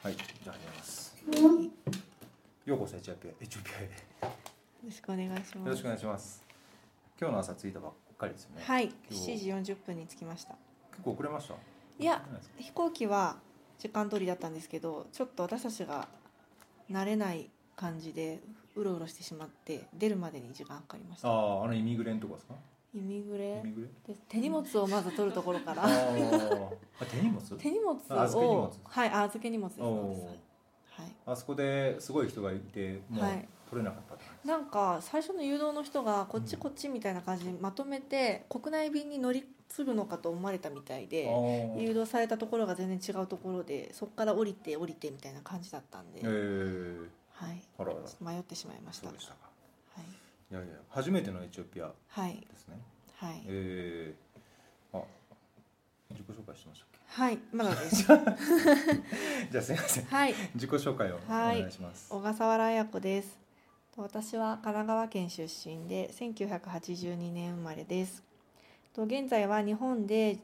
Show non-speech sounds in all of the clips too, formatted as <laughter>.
はい、じゃあ始めます。ようこそエチオピアエチオピアへ。よろしくお願いします。よろしくお願いします。今日の朝着いたばっかりですよね。はい、今日7時40分に着きました。結構遅れました？いや飛行機は時間通りだったんですけど、ちょっと私たちが慣れない感じでうろうろしてしまって出るまでに時間かかりました。ああ、あのイミグレンとかですか？イミグレ？イミグレ？で手荷物をまず取るところかあら、ー。あ、手荷物？手荷物をはい、あ預け荷物です。はい。あそこですごい人がいて、もうはい。取れなかったって感じ。なんか最初の誘導の人がこっちこっちみたいな感じでまとめて国内便に乗り継ぐのかと思われたみたいで。誘導されたところが全然違うところでそこから降りて降りてみたいな感じだったんで、えー、はい、迷ってしまいましたいいやいや、初めてのエチオピアはいですね。はい、えー、あ、自己紹介してましたっはい、まだですけ。<laughs> じゃあすみません。はい自己紹介をおはい願いします。小笠原彩子ですと私は神奈川県出身で1982年生まれですと現在は日本で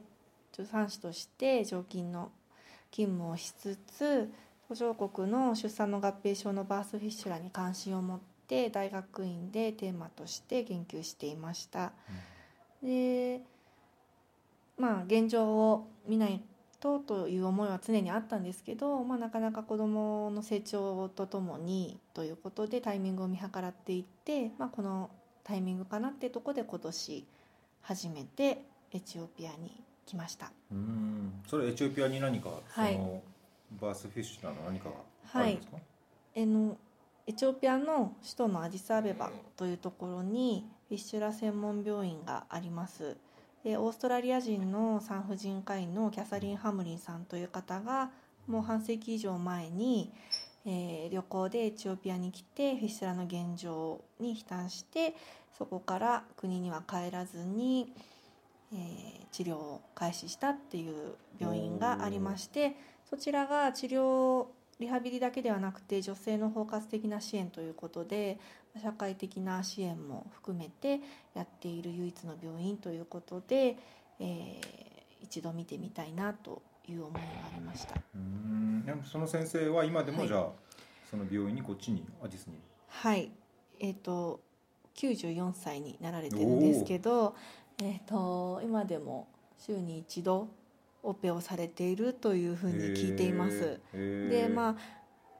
助産師として常勤の勤務をしつつ途上国の出産の合併症のバースフィッシュラに関心を持って大学院でテーマとして研究していました。でまあ現状を見ないとという思いは常にあったんですけど、まあ、なかなか子どもの成長とともにということでタイミングを見計らっていって、まあ、このタイミングかなっていうところで今年初めてエチオピアに来ました。うん、それエチオピアに何か、はい。そのバースフィッシュなの何かがあるんですか？えのエチオピアの首都のアディスアベバというところにフィッシュラ専門病院があります。でオーストラリア人の産婦人科医のキャサリン・ハムリンさんという方がもう半世紀以上前に、えー旅行でエチオピアに来てフィッシュラの現状に悲嘆してそこから国には帰らずに、えー治療を開始したっていう病院がありましてそちらが治療リハビリだけではなくて女性の包括的な支援ということで社会的な支援も含めてやっている唯一の病院ということで、えー一度見てみたいなという思いがありました。うん、その先生は今でもはいじゃあ、その病院にこっちにアディスに？はい、えっ、と94歳になられてるんですけど、えっ、と今でも週に一度オペをされているというふうに聞いています。でまあ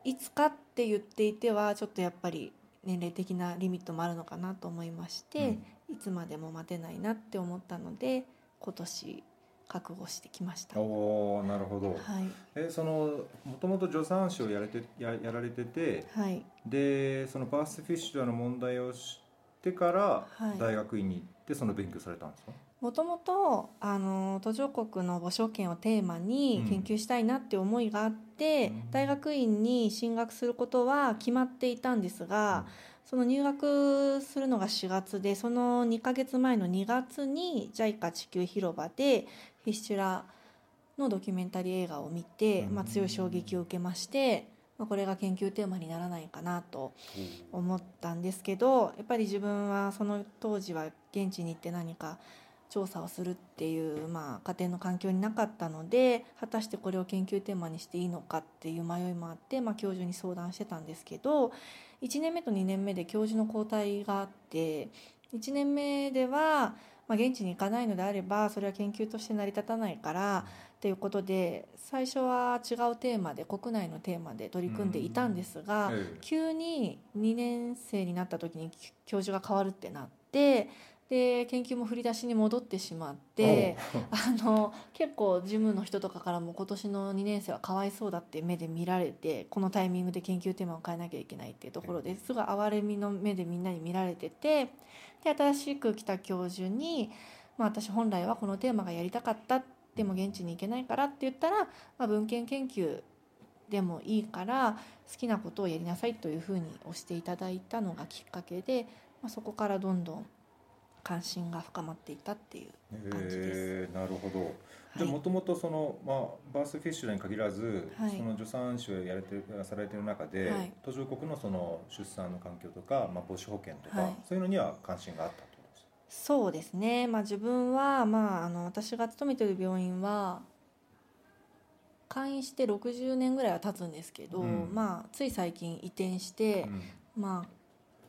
いつかって言っていてはちょっとやっぱり年齢的なリミットもあるのかなと思いまして、いつまでも待てないなって思ったので今年覚悟してきました。おお、なるほど。い、え、そのもともと助産師をやれてややられてて、はい、でそのバースフィッシュラの問題を知ってからはい大学院に行ってその勉強されたんですか？もともとあの途上国の母証券をテーマに研究したいなって思いがあって、うん。大学院に進学することは決まっていたんですが、その入学するのが4月でその2ヶ月前の2月に JICA 地球広場でフィッシュラのドキュメンタリー映画を見て、うん。まあ、強い衝撃を受けまして、まあ、これが研究テーマにならないかなと思ったんですけどやっぱり自分はその当時は現地に行って何か調査をするっていう、まあ、家庭の環境になかったので果たしてこれを研究テーマにしていいのかっていう迷いもあって、まあ、教授に相談してたんですけど1年目と2年目で教授の交代があって1年目では、まあ、現地に行かないのであればそれは研究として成り立たないからっていうことで最初は違うテーマで国内のテーマで取り組んでいたんですが、ええ。急に2年生になった時に教授が変わるってなってで研究も振り出しに戻ってしまって <laughs> あの結構事務の人とかからも今年の2年生はかわいそうだって目で見られてこのタイミングで研究テーマを変えなきゃいけないっていうところですごい哀れみの目でみんなに見られててで新しく来た教授に、まあ、私本来はこのテーマがやりたかったでも現地に行けないからって言ったら、まあ、文献研究でもいいから好きなことをやりなさいというふうに押していただいたのがきっかけで、まあ、そこからどんどん関心が深まっていったっていう感じです。えーなるほど。じゃあはいもともとそのまあバースフィッシュラに限らず、はい。その助産師をやれてされてる中で、はい。途上国のその出産の環境とか、まあ母子保険とか、はい。そういうのには関心があったと。そうですね、まあ、自分は、まあ、あの私が勤めてる病院は開院して60年ぐらいは経つんですけど、うん。まあ、つい最近移転してう、ん。まあ、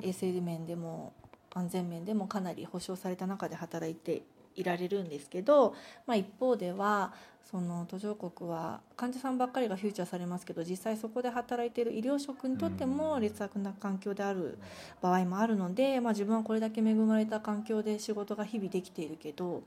衛生面でも安全面でもかなり保障された中で働いていられるんですけど、まあ、一方ではその途上国は患者さんばっかりがフューチャーされますけど実際そこで働いている医療職にとってもうん。劣悪な環境である場合もあるので、まあ、自分はこれだけ恵まれた環境で仕事が日々できているけど、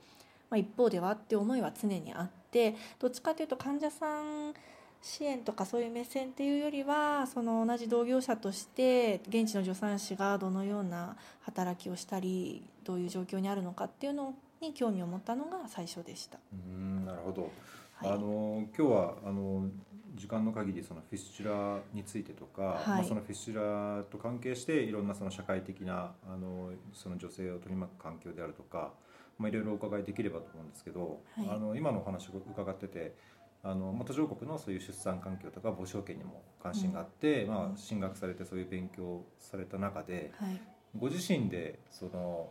まあ、一方ではって思いは常にあってどっちかというと患者さん支援とかそういう目線っていうよりはその同じ同業者として現地の助産師がどのような働きをしたりどういう状況にあるのかっていうのに興味を持ったのが最初でした。うんなるほど、はい。あの今日はあの時間の限りそのフィスチュラについてとか、はい。まあ、そのフィスチュラと関係していろんなその社会的なあのその女性を取り巻く環境であるとか、まあ、いろいろお伺いできればと思うんですけど、はい。あの今のお話を伺っててあのまあ途上国のそういう出産環境とか母子保健にも関心があって、まあ、進学されてそういう勉強された中ではい。ご自身でその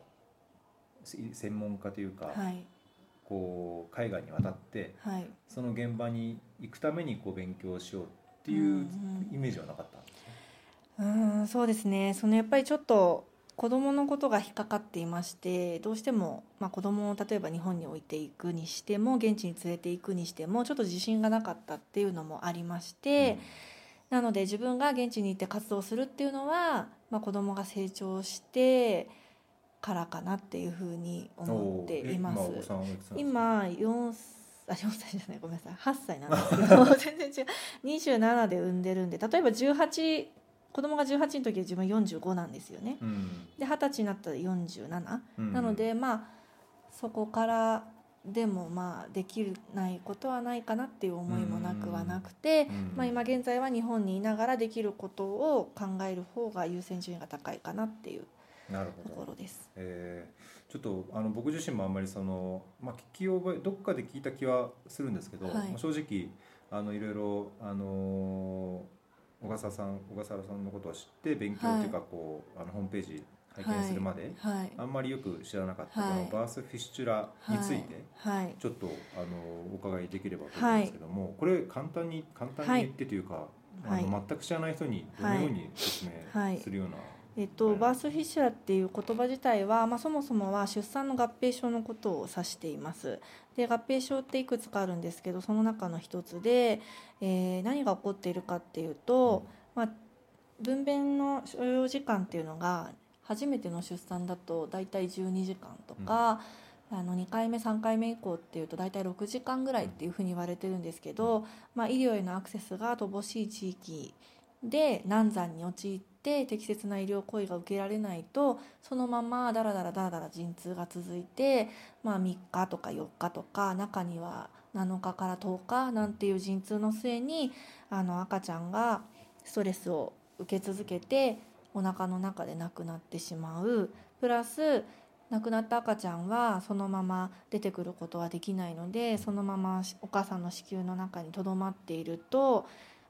せ専門家というか、はい。こう海外に渡ってはい。その現場に行くためにこう勉強しようってうんいううんイメージはなかったんですね。うーんそうですね。そのやっぱりちょっと子供のことが引っかかっていましてどうしても、まあ、子供を例えば日本に置いていくにしても現地に連れていくにしてもちょっと自信がなかったっていうのもありまして、なので自分が現地に行って活動するっていうのは、まあ、子供が成長してからかなっていうふうに思っています。今4あ4歳じゃないごめんなさい。8歳なんですけど <laughs> 全然違う。27で産んでるんで例えば18子供が18の時自分45なんですよね。うん。で二十歳になったら47、うん。なのでまあそこからでもまあできないことはないかなっていう思いもなくはなくて、うん。まあ、今現在は日本にいながらできることを考える方が優先順位が高いかなっていうなるとほど。ころです。えーちょっとあの僕自身もあんまりその、まあ、聞き覚えどっかで聞いた気はするんですけど、はい。まあ正直あのいろいろあの小笠さん小笠原さんのことを知って勉強っていうかこう、あのホームページ拝見するまで、はい、あんまりよく知らなかった、はい。このバースフィスチュラについて、はい。はい。ちょっとあのお伺いできればと思うんですけども、これ簡単に簡単に言ってというか、はい。あの全く知らない人にどのように説はい。明するような、えっと、バースフィッシュラっていう言葉自体は、まあ、そもそもは出産の合併症のことを指しています。で合併症っていくつかあるんですけどその中の一つで、えー何が起こっているかっていうと、まあ、分娩の所要時間っていうのが初めての出産だと大体12時間とか、あの2回目3回目以降っていうと大体6時間ぐらいっていうふうに言われてるんですけど、まあ、医療へのアクセスが乏しい地域で難産に陥って適切な医療行為が受けられないとそのままだらだらだらだら陣痛が続いて、まあ、3日とか4日とか中には7日から10日なんていう陣痛の末にあの赤ちゃんがストレスを受け続けてお腹の中で亡くなってしまう。プラス亡くなった赤ちゃんはそのまま出てくることはできないのでそのままお母さんの子宮の中にとどまっていると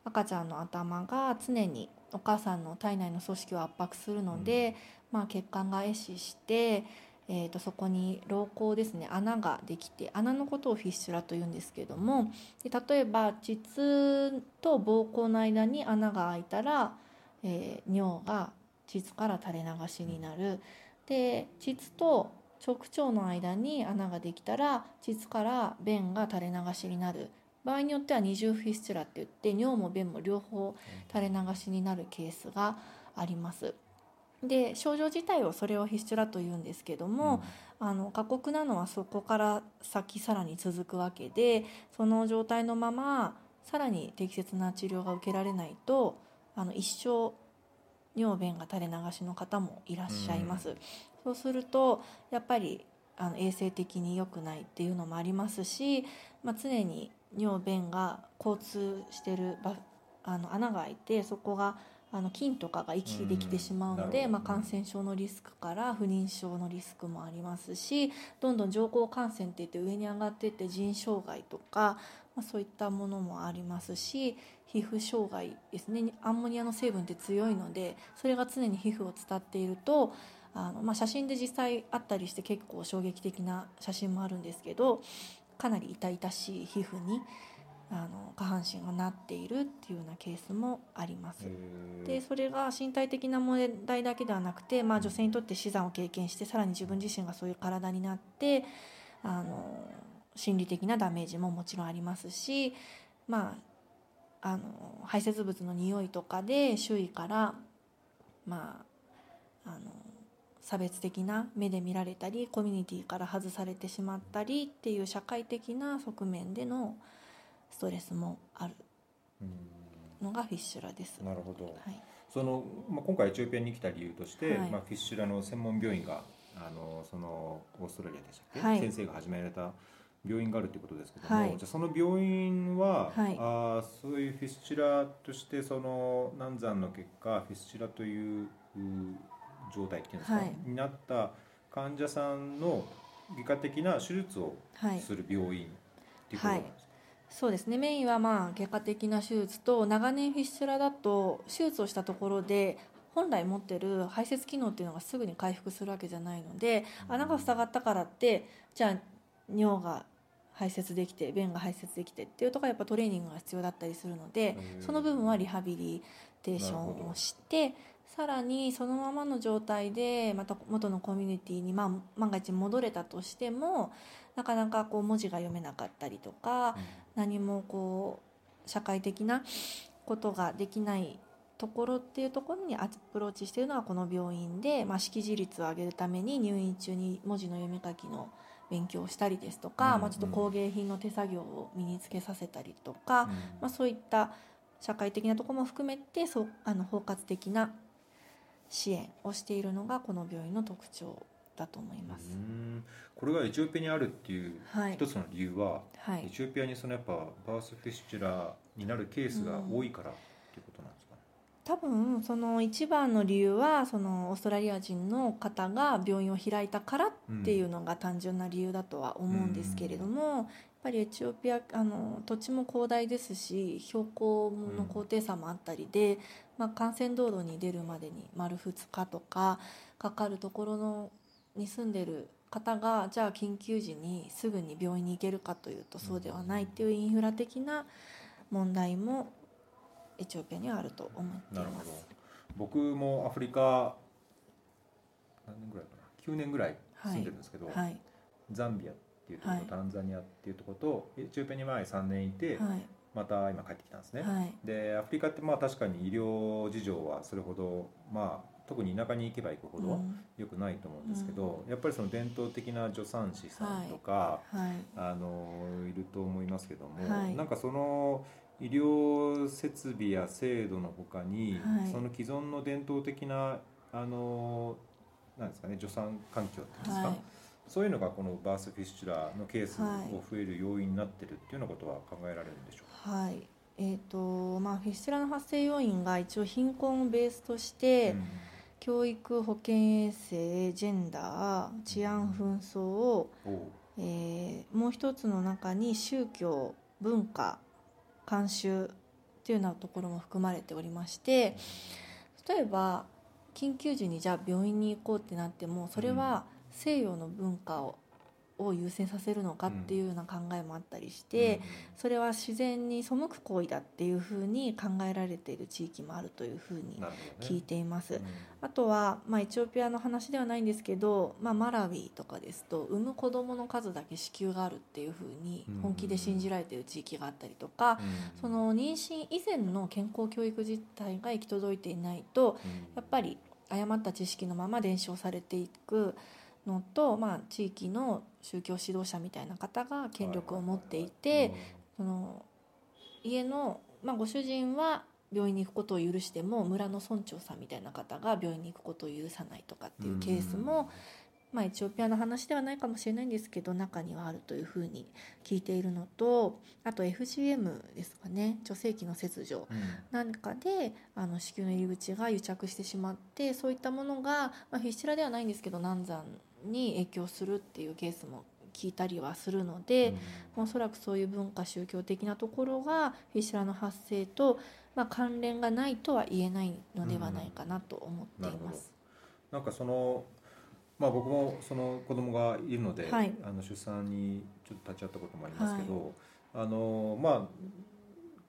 赤ちゃんの頭が常にお母さんの体内の組織を圧迫するので、まあ、血管が壊死して、えー、とそこに膀胱ですね穴ができて穴のことをフィッシュラというんですけどもで例えば膣と膀胱の間に穴が開いたら、えー尿が膣から垂れ流しになる。で膣と直腸の間に穴ができたら膣から便が垂れ流しになる場合によっては二重フィスチュラって言って尿も便も両方垂れ流しになるケースがあります。で症状自体をそれをフィスチュラと言うんですけども、あの過酷なのはそこから先さらに続くわけでその状態のままさらに適切な治療が受けられないとあの一生尿便が垂れ流しの方もいらっしゃいます。そうするとやっぱりあの衛生的に良くないっていうのもありますし、まあ、常に尿便が交通してる場あの穴が開いてそこがあの菌とかが行き来できてしまうので、まあ、感染症のリスクから不妊症のリスクもありますしどんどん上皇感染っていって上に上がっていって腎障害とか、まあ、そういったものもありますし皮膚障害ですね。アンモニアの成分って強いのでそれが常に皮膚を伝っているとあの、まあ、写真で実際あったりして結構衝撃的な写真もあるんですけどかなり痛々しい皮膚にあの下半身がなっているっていうようなケースもあります。でそれが身体的な問題だけではなくて、まあ、女性にとって死産を経験してさらに自分自身がそういう体になってあの心理的なダメージももちろんありますし、まあ、あの排泄物の匂いとかで周囲から、まあ、あの差別的な目で見られたりコミュニティから外されてしまったりっていう社会的な側面でのストレスもあるうん。のがフィッシュラです。なるほど。はい。その、まあ、今回エチオピアに来た理由として、はい。まあ、フィッシュラの専門病院があのそのオーストラリアでしたっけ、はい。先生が始められた病院があるということですけども、はい。じゃあその病院は、はい。あーそういうフィッシュラとしてその難産の結果フィッシュラというう状態っていうんですか、はい。になった患者さんの外科的な手術をはい。する病院っていうことなんですか、そうですね。メインはまあ外科的な手術と長年フィッシュラだと手術をしたところで本来持ってる排泄機能っていうのがすぐに回復するわけじゃないので穴が塞がったからってじゃあ尿が排泄できて便が排泄できてっていうところはやっぱトレーニングが必要だったりするのでその部分はリハビリテーションをしてさらにそのままの状態でまた元のコミュニティにまあ万が一戻れたとしてもなかなかこう文字が読めなかったりとか何もこう社会的なことができないところっていうところにアプローチしているのはこの病院で、まあ、識字率を上げるために入院中に文字の読み書きの勉強をしたりですとか、うん。まあ、ちょっと工芸品の手作業を身につけさせたりとか、うん。まあ、そういった社会的なところも含めてそうあの包括的な支援をしているのがこの病院の特徴だと思います。うんこれがエチオピアにあるっていうはい一つの理由は、エはい、チオピアにそのやっぱバースフィッシュラになるケースが多いからっていうことなんですか？ね。多分その一番の理由はそのオーストラリア人の方が病院を開いたからっていうのが単純な理由だとは思うんですけれども、やっぱりエチオピアあの土地も広大ですし標高の高低差もあったりで、まあ、幹線道路に出るまでに丸2日とかかかるところのに住んでる方がじゃあ緊急時にすぐに病院に行けるかというとそうではないっていうインフラ的な問題もエチオピアにはあると思っていなるほど。ます。僕もアフリカ何年ぐらいかな9年ぐらい住んでるんですけど、はい。ザンビアっていうところと、はい。タンザニアっていうところとエチオピアに前3年いて、はいまた今帰ってきたんですね。はい。でアフリカってまあ確かに医療事情はそれほどまあ特に田舎に行けば行くほどうん。良くないと思うんですけど、やっぱりその伝統的な助産師さんとか、はい。あのいると思いますけども、はい。なんかその医療設備や制度のほかに、はい。その既存の伝統的なあのなんですかね助産環境っていうんですか、はい。そういうのがこのバースフィッシュラーのケースはい。を増える要因になってるっていうようなことは考えられるんでしょうか？はい。えーとまあ、フィッシュラの発生要因が一応貧困をベースとして、うん。教育保健衛生ジェンダー治安紛争を、えーもう一つの中に宗教文化慣習っていうようなところも含まれておりまして例えば緊急時にじゃあ病院に行こうってなってもそれは西洋の文化をを優先させるのかっていうような考えもあったりして、それは自然に背く行為だっていうふうに考えられている地域もあるというふうに聞いています。うん。あとは、まあ、エチオピアの話ではないんですけど、まあ、マラウィとかですと産む子どもの数だけ子宮があるっていうふうにうん。本気で信じられている地域があったりとか、うん。その妊娠以前の健康教育実態が行き届いていないとうん。やっぱり誤った知識のまま伝承されていくのと、まあ、地域の宗教指導者みたいな方が権力を持っていて、その家の、まあ、ご主人は病院に行くことを許しても村の村長さんみたいな方が病院に行くことを許さないとかっていうケースも、まあ、エチオピアの話ではないかもしれないんですけど中にはあるというふうに聞いているのとあと FGM ですかね女性器の切除うん。なんかであの子宮の入り口が癒着してしまってそういったものが、まあ、フィッシュラではないんですけど難産に影響するっていうケースも聞いたりはするので、おそらくそういう文化宗教的なところがフィッシュラの発生と、まあ、関連がないとは言えないのではないかなと思っています。なんかそのまあ僕もその子供がいるので、はい。あの出産にちょっと立ち会ったこともありますけど、あのまあ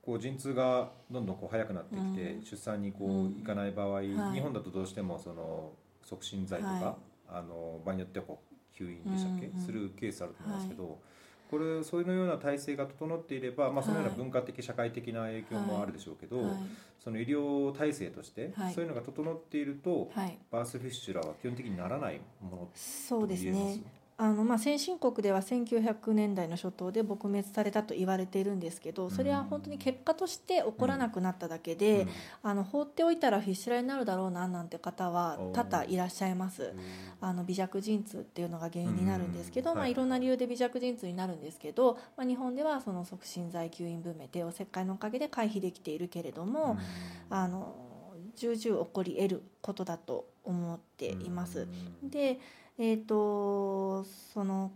こう陣痛がどんどんこう早くなってきて、うん。出産にこうん。う行かない場合、い。日本だとどうしてもその促進剤とか、はいあの場合によってはこう吸引でしたっけ、うんうん。するケースあると思うんですけど、これそういうような体制が整っていれば、まあ、そのようなはい。文化的、社会的な影響もあるでしょうけど、はい。その医療体制として、はい。そういうのが整っていると、はい。バースフィッシュラーは基本的にならないものそうです？と言えますねあのまあ先進国では1900年代の初頭で撲滅されたと言われているんですけどそれは本当に結果として起こらなくなっただけで、あの放っておいたらフィッシュラーになるだろうななんて方は多々いらっしゃいます。うん。あの微弱陣痛っていうのが原因になるんですけど、まあ、うんはい。いろんな理由で微弱陣痛になるんですけど、まあ、日本ではその促進剤吸引分娩帝王切開のおかげで回避できているけれども、あの重々起こり得ることだと思っています。うん。で、えー、とその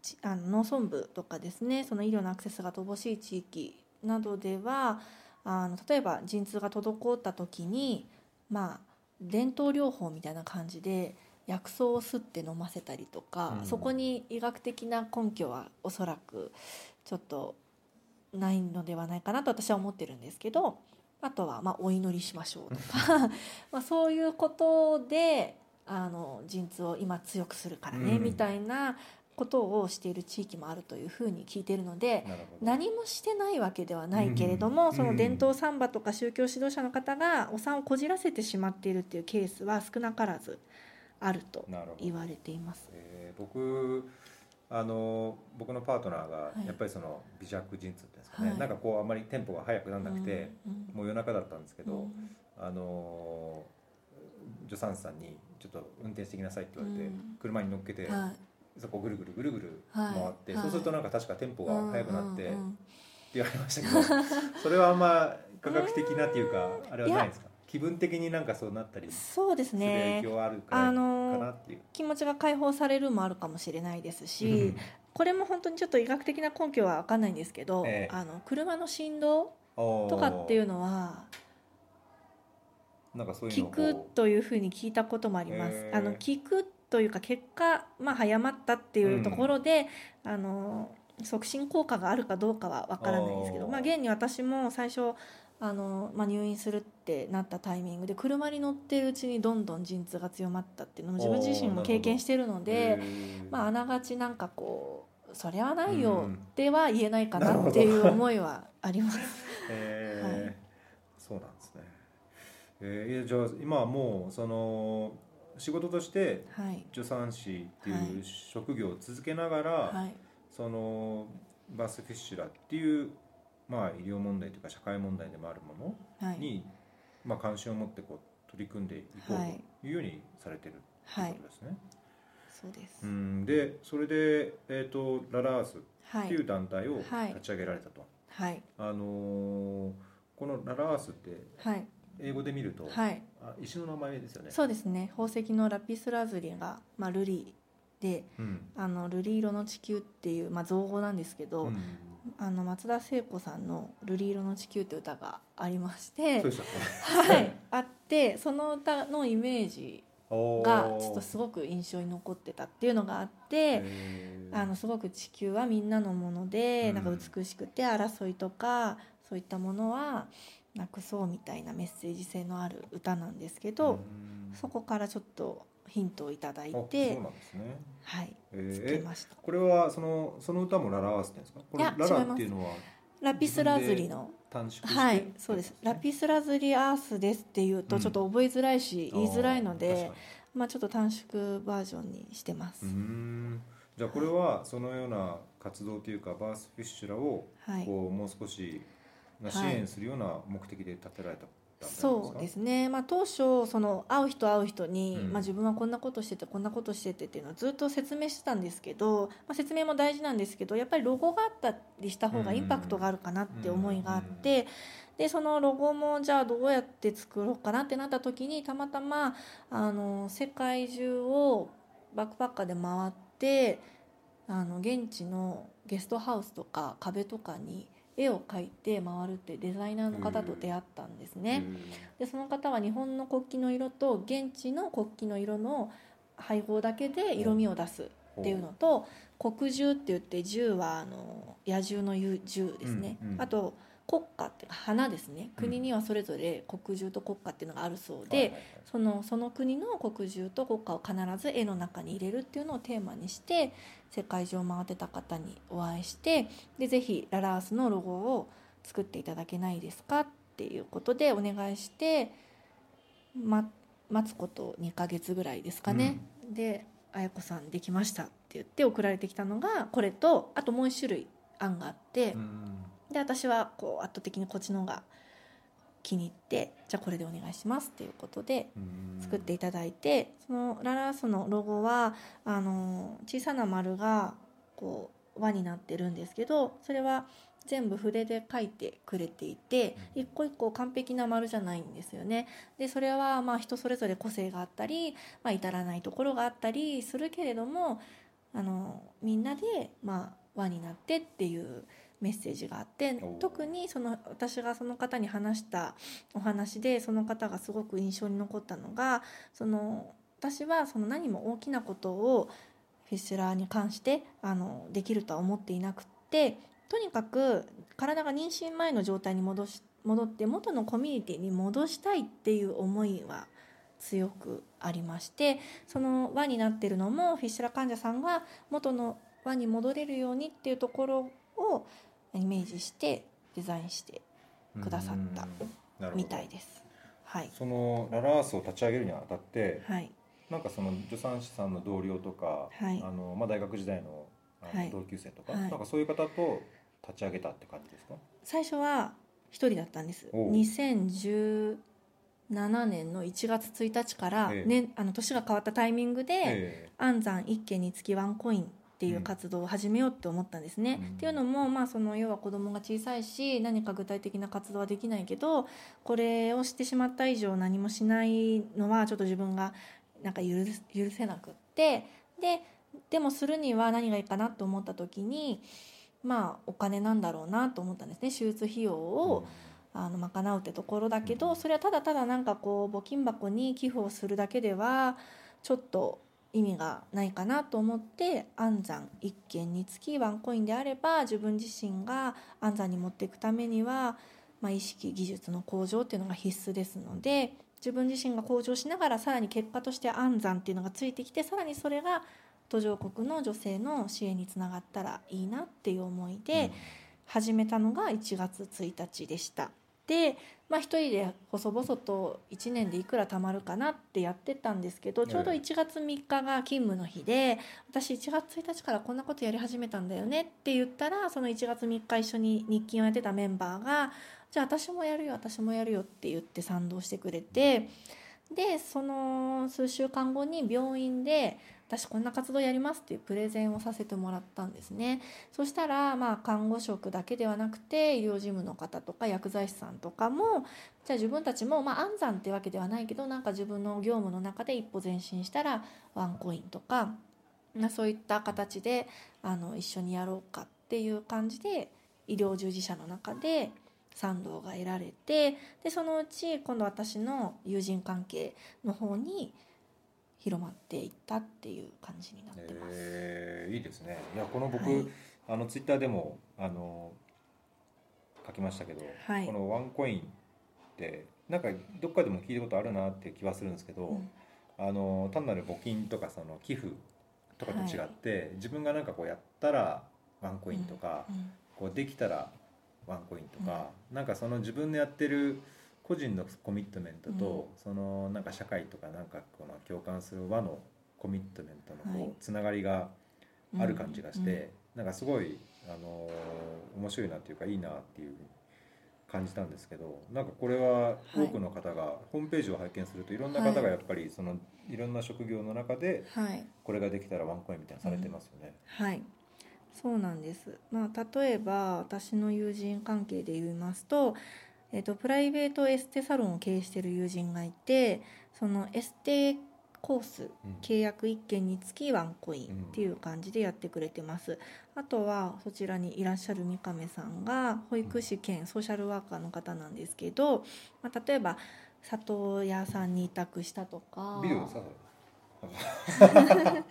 ちあの農村部とかですねその医療のアクセスが乏しい地域などではあの例えば陣痛が滞った時にまあ伝統療法みたいな感じで薬草をすって飲ませたりとか、うん。そこに医学的な根拠はおそらくちょっとないのではないかなと私は思ってるんですけどあとはまあお祈りしましょうとか <laughs> まあそういうことであの陣痛を今強くするからね、うん。みたいなことをしている地域もあるというふうに聞いているので何もしてないわけではないけれども、うんその伝統サンバとか宗教指導者の方がお産をこじらせてしまっているっていうケースは少なからずあると言われています。えー僕あの僕のパートナーがはい。やっぱりその微弱陣痛っていうんですかね、はい。なんかこうあんまりテンポが速くならなくて、うんもう夜中だったんですけど、うん。あの助産師さんにちょっと運転してきなさいって言われて、うん。車に乗っけて、はい。そこをぐるぐるぐるぐるはい。回って、はい。そうするとなんか確かテンポが速くなってって言われましたけど、<laughs> それはあんま科学的なっていうかあれはないですか？気分的になんかそうなったりすそうですね。あるかなっていう。気持ちが解放されるもあるかもしれないですし、うん。これも本当にちょっと医学的な根拠は分かんないんですけど、ええ。あの車の振動ととかっていうのはなんかそういうの聞をくというふうに聞いたこともあります。あの聞くというか結果、まあ、早まったっていうところで、あの促進効果があるかどうかは分からないんですけどまあ、現に私も最初あの、まあ、入院するってなったタイミングで車に乗ってるうちにどんどん陣痛が強まったっていうのも自分自身も経験してるので。まあ、あながちなんかこうそれはないようんっては言えないかなっていう思いはあります。はいそうなんですね。えーいやじゃあ今はもうその仕事としてはい、助産師ってはい。いう職業を続けながら、はい、そのバースフィッシュラーっていうまあ医療問題というか社会問題でもあるものはい、に、まあ関心を持ってこう取り組んでいこうはい。というようにされてるとはいいうことですね。そうです。うん。でそれでえっ、とララースっはいていう団体をはい。立ち上げられたと。はい。あのーこのララースってはい英語で見ると、はい。あ石の名前ですよね。そうですね。宝石のラピスラズリが、まあ、ルリでうん。あのルリ色の地球っていう、まあ、造語なんですけど、うん。あの松田聖子さんの「ルリ色の地球」って歌がありましてはい、あってその歌のイメージがちょっとすごく印象に残ってたっていうのがあって、あのすごく地球はみんなのもので、うん。なんか美しくて争いとかそういったものはなくそうみたいなメッセージ性のある歌なんですけど、うん。そこからちょっとヒントをいただいあてそうなんですね。はいえつーえけました。これはそのその歌もララースってんですか？こいやのララっていうのはラピスラズリのはいそうです。ラピスラズリアースですっていうとうん。ちょっと覚えづらいし、言いづらいのでまあちょっと短縮バージョンにしてます、じゃあこれはそのような活動というかバースフィッシュラをはい。こうもう少しな支援するような目的で立てられた団体なんそうですね、まあ、当初その会う人会う人に、うん。まあ、自分はこんなことしててこんなことしててっていうのをずっと説明してたんですけど、まあ、説明も大事なんですけどやっぱりロゴがあったりした方がインパクトがあるかなって思いがあって、でそのロゴもじゃあどうやって作ろうかなってなった時にたまたまあの世界中をバックパッカーで回ってあの現地のゲストハウスとか壁とかに絵を描いて回るってデザイナーの方と出会ったんですね。でその方は日本の国旗の色と現地の国旗の色の配合だけで色味を出すっていうのと国獣って言って獣はあの野獣の獣ですね、あと国家っていうか花ですね。うん。国にはそれぞれ国獣と国家っていうのがあるそうで、そのその国の国獣と国家を必ず絵の中に入れるっていうのをテーマにして世界中を回ってた方にお会いしてでぜひララースのロゴを作っていただけないですかっていうことでお願いして、ま、待つこと2ヶ月ぐらいですかね、で「あやこさんできました」って言って送られてきたのがこれとあともう1種類案があって、うんで私はこう圧倒的にこっちの方が気に入ってじゃあこれでお願いしますっていうことでうん作っていただいてそのララースのロゴはあの小さな丸がこう輪になってるんですけどそれは全部筆で書いてくれていて一個一個完璧な丸じゃないんですよね。でそれはまあ人それぞれ個性があったり、まあ、至らないところがあったりするけれどもあのみんなでまあ輪になってっていうメッセージがあって特にその私がその方に話したお話でその方がすごく印象に残ったのがその私はその何も大きなことをフィッシュラーに関してあのできるとは思っていなくってとにかく体が妊娠前の状態に戻し戻って元のコミュニティに戻したいっていう思いは強くありましてその輪になってるのもフィッシュラー患者さんが元の輪に戻れるようにっていうところをイメージしてデザインしてくださったみたいです。はい、そのララースを立ち上げるにあたってはい、なんかその助産師さんの同僚とか、はい。あのまあ、大学時代のあのはい。同級生とか、はい。なんかそういう方と立ち上げたって感じですか、最初は一人だったんです。おう。2017年の1月1日から、ええ。ねあの年が変わったタイミングで、え安産一件につきワンコインっていう活動を始めようって思ったんですね。うん。っていうのも、まあ、その要は子供が小さいし何か具体的な活動はできないけどこれをしてしまった以上何もしないのはちょっと自分がなんか許す許せなくってででもするには何がいいかなと思った時にまあお金なんだろうなと思ったんですね。手術費用えを、あの賄うってところだけどそれはただただなんかこう募金箱に寄付をするだけではちょっと意味がないかなと思って安産1件につきワンコインであれば自分自身が安産に持っていくためには、まあ、意識技術の向上っていうのが必須ですので自分自身が向上しながらさらに結果として安産っていうのがついてきてさらにそれが途上国の女性の支援につながったらいいなっていう思いで、始めたのが1月1日でした。で、まあ、一人で細々と1年でいくら貯まるかなってやってたんですけどちょうどええ1月3日が勤務の日で私1月1日からこんなことやり始めたんだよねって言ったらその1月3日一緒に日勤をやってたメンバーが「じゃあ私もやるよ私もやるよ」って言って賛同してくれてでその数週間後に病院で私こんな活動やりますっていうプレゼンをさせてもらったんですね。そしたらまあ看護職だけではなくて医療事務の方とか薬剤師さんとかもじゃあ自分たちもまあ安産ってわけではないけどなんか自分の業務の中で一歩前進したらワンコインとかそういった形であの一緒にやろうかっていう感じで医療従事者の中で賛同が得られてでそのうち今度私の友人関係の方に広まっていったっていう感じになってます。えーいいですね。いやこの僕、はい。あのツイッターでもあの書きましたけど、はい。このワンコインってなんかどっかでも聞いたことあるなっていう気はするんですけど、うん。あの単なる募金とかその寄付とかと違って、自分がなんかこうやったらワンコインとか、うんこうできたらワンコインとか、なんかその自分のやってる個人のコミットメントと、そのなんか社会とかなんかこの共感する輪のコミットメントのこう、はい。つながりがある感じがして、なんかすごい、あのー面白いなっていうかいいなっていう感じたんですけどなんかこれは多くの方がホームページを拝見するといろんな方がやっぱりそのいろんな職業の中でうんはい。これができたらワンコインみたいなのされてますよね。はい。そうなんです、まあ、例えば私の友人関係で言いますと,、えっとプライベートエステサロンを経営している友人がいてそのエステコースうん。契約1件につきワンコインっていう感じでやってくれてます、あとはそちらにいらっしゃる三亀さんが保育士兼ソーシャルワーカーの方なんですけど、まあ、例えば里親さんに委託したとかビデオさはい <laughs>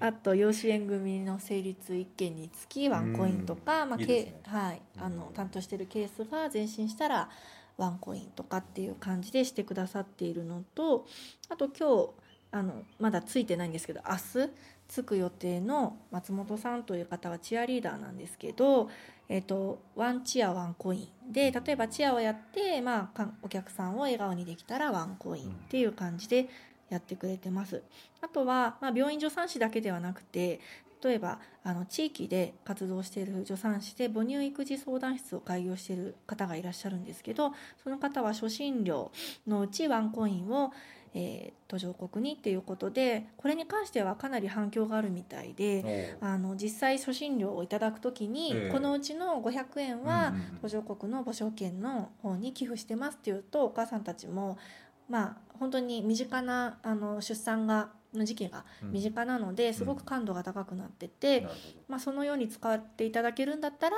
あと養子縁組の成立1件につきワンコインとか、まあけいいですね。はい、あのうん担当してるケースが前進したらワンコインとかっていう感じでしてくださっているのとあと今日あのまだついてないんですけど明日つく予定の松本さんという方はチアリーダーなんですけど、えっとワンチアワンコインで例えばチアをやって、まあお客さんを笑顔にできたらワンコインっていう感じでやってくれてます。あとは、まあ、病院助産師だけではなくて例えばあの地域で活動している助産師で母乳育児相談室を開業している方がいらっしゃるんですけどその方は初診料のうちワンコインを、えー途上国にっていうことでこれに関してはかなり反響があるみたいであの実際初診料をいただくときに、ええ。このうちの500円は、途上国の母証券の方に寄付してますっていうとお母さんたちもまあ本当に身近なあの出産がの時期がうん。身近なのですごく感度が高くなってて、なるまあ、そのように使っていただけるんだったら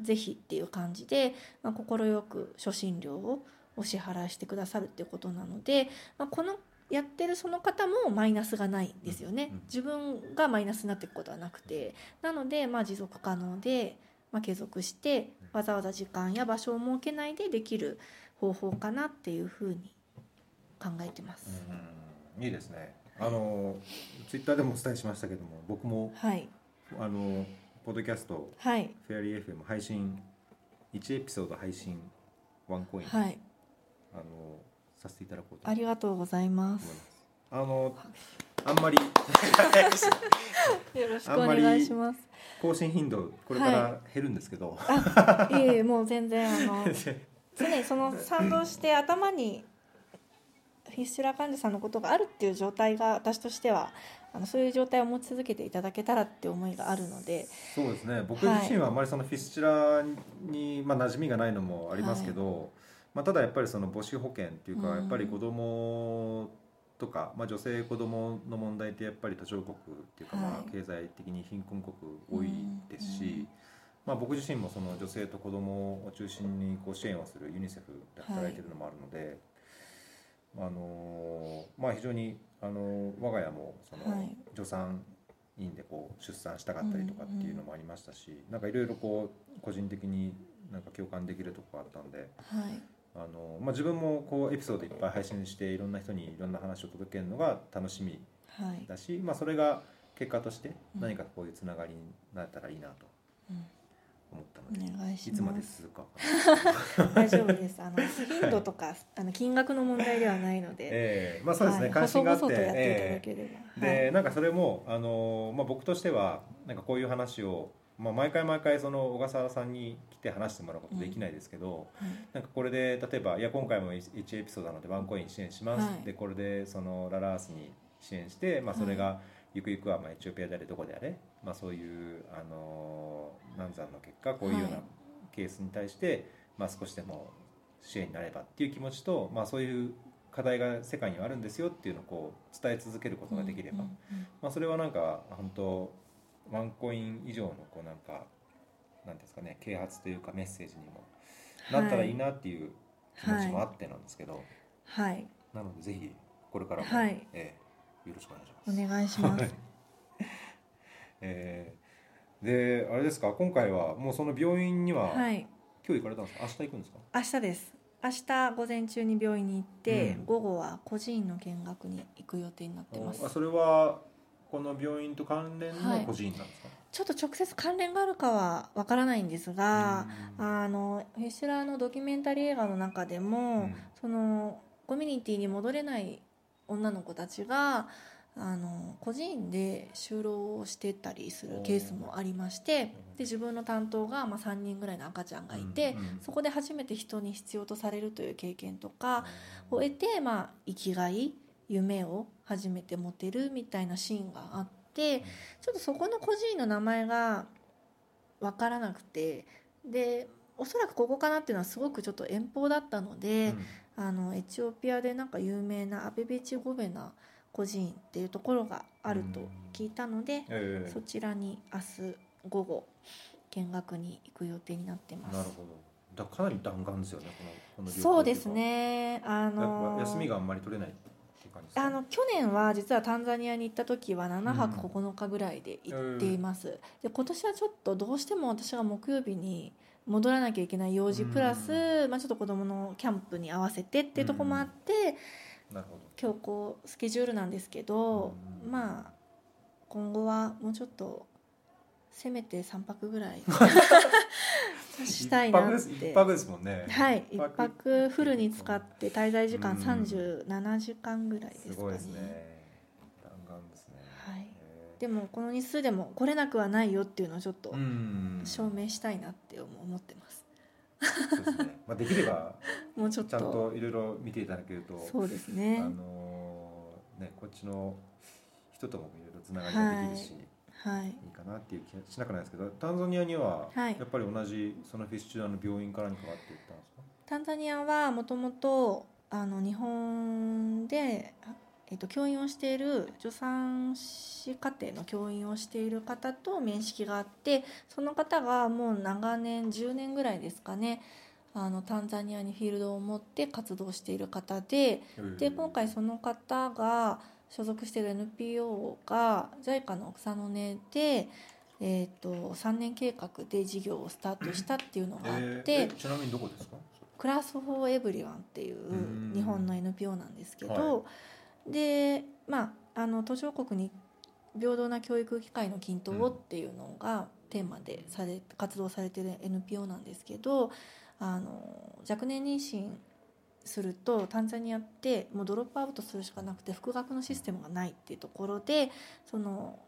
ぜひっていう感じでまあ、快く初診料をお支払いしてくださるっていうことなので、まあ、このやってるその方もマイナスがないんですよね、うんうん自分がマイナスになっていくことはなくて。なのでまあ持続可能で、まあ、継続してわざわざ時間や場所を設けないでできる方法かなっていうふうに考えてます。いいですね。あのツイッターでもお伝えしましたけども僕もはい、あのポッドキャストはい、フェアリー FM 配信1エピソード配信ワンコイン、はい、あのさせていただこうとありがとうございま。す。すあのあんまりよろしくお願いします。更新頻度これから減るんですけど、あ、いえいえ、もう全然あの <laughs> 常にその賛同して頭にフィッシュラー患者さんのことがあるっていう状態が私としてはあのそういう状態を持ち続けていただけたらって思いがあるので、そうですね。僕自身はあまりそのフィッシュラーに、まあ、馴染みがないのもありますけど、まあ、ただやっぱりその母子保険っていうか、うん。やっぱり子供とか、まあ、女性子供の問題ってやっぱり途上国っていうか、まはい。あ経済的に貧困国多いですし、まあ、僕自身もその女性と子供を中心にこう支援をするユニセフで働いてるのもあるので、あのまあ、非常にあの我が家もそのはい。助産院でこう出産したかったりとかっていうのもありましたし、なんかいろいろこう個人的になんか共感できるとこがあったんではい、あの、まあ、自分もこうエピソードいっぱい配信していろんな人にいろんな話を届けるのが楽しみはい、だし、まあ、それが結果としてうん。何かこういうつながりになったらいいなとうん思ったので、お願いしいつまま。です続くか。<laughs> 大丈夫です。あの頻度とかあの金額の問題ではないので、ええまあそうですね、はい関心があって。えければ、えで、はい、なんかそれもあの、まあ、僕としてはなんかこういう話を、まあ、毎回毎回その小笠原さんに来て話してもらうことできないですけど、はい。なんかこれで例えばいや今回も1エピソードなのでワンコイン支援します、はい。でこれでそのララースに支援して、まあ、それがゆくゆくはまあエチオピアであれどこであれ、まあ、そういうあの難産の結果こういうようなはい。ケースに対して、まあ、少しでも支援になればっていう気持ちと、まあ、そういう課題が世界にはあるんですよっていうのをこう伝え続けることができれば、うんうんまあ、それはなんか本当ワンコイン以上のこうなんかなんですかね啓発というかメッセージにもなったらいいなっていう気持ちもあってなんですけど、はい、なのでぜひこれからも、はい。ええよろしくお願いします。お願いします。はいえーであれですか今回はもうその病院には、はい、今日行かれたんですか？明日行くんですか？明日です。明日午前中に病院に行って、うん。午後は個人の見学に行く予定になってます。あ。それはこの病院と関連の個人なんですか、ちょっと直接関連があるかはわからないんですが、あのフィッシュラーのドキュメンタリー映画の中でも、うん。そのコミュニティに戻れない女の子たちがあの個人で就労をしてたりするケースもありましてで自分の担当が、まあ、3人ぐらいの赤ちゃんがいて、そこで初めて人に必要とされるという経験とかを得て、まあ、生きがい夢を初めて持てるみたいなシーンがあってちょっとそこの個人の名前が分からなくてでおそらくここかなっていうのはすごくちょっと遠方だったので、あのエチオピアでなんか有名なアベベチゴベナ孤児院っていうところがあると聞いたので、ええ。そちらに明日午後見学に行く予定になってます。なるほど。だかなり弾丸ですよねこのそうですね。あのぱ休みがあんまり取れないあの去年は実はタンザニアに行った時は7泊9日ぐらいで行っています、で今年はちょっとどうしても私が木曜日に戻らなきゃいけない用事プラス、まあ、ちょっと子供のキャンプに合わせてっていうところもあって、強行スケジュールなんですけど、うんまあ今後はもうちょっとせめて3泊ぐらい <laughs> したいなって。一泊ですもんね。はい一一泊泊フルに使って滞在時間うん。37時間ぐらいですかね。すごいですね。弾丸ですね。はい。でもこの日数でも来れなくはないよっていうのをちょっとうん。証明したいなって思ってます、そうですね。まあできればもうちょっちゃんとといろいろ見ていただけるとそうですあねのーねこっちの人ともいろいろつながりができるし、はい。い、いかなっていう気がしなくないですけどタンザニアにははい。やっぱり同じそのフィッシュラの病院からに変わっていったんですか、タンザニアはもともとあの日本で、あえっと教員をしている助産師課程の教員をしている方と面識があってその方がもう長年10年ぐらいですかねあのタンザニアにフィールドを持って活動している方でで今回その方が所属している NPO が JICA の草の根で、えー、と3年計画で事業をスタートしたっていうのがあって。えーえちなみにどこですか？ Class for Everyone っていううん。日本の NPO なんですけど、はでまああの途上国に平等な教育機会の均等をっていうのがテーマでされ活動されてる NPO なんですけどあの若年妊娠するとタンザニアってもうドロップアウトするしかなくて復学のシステムがないっていうところでその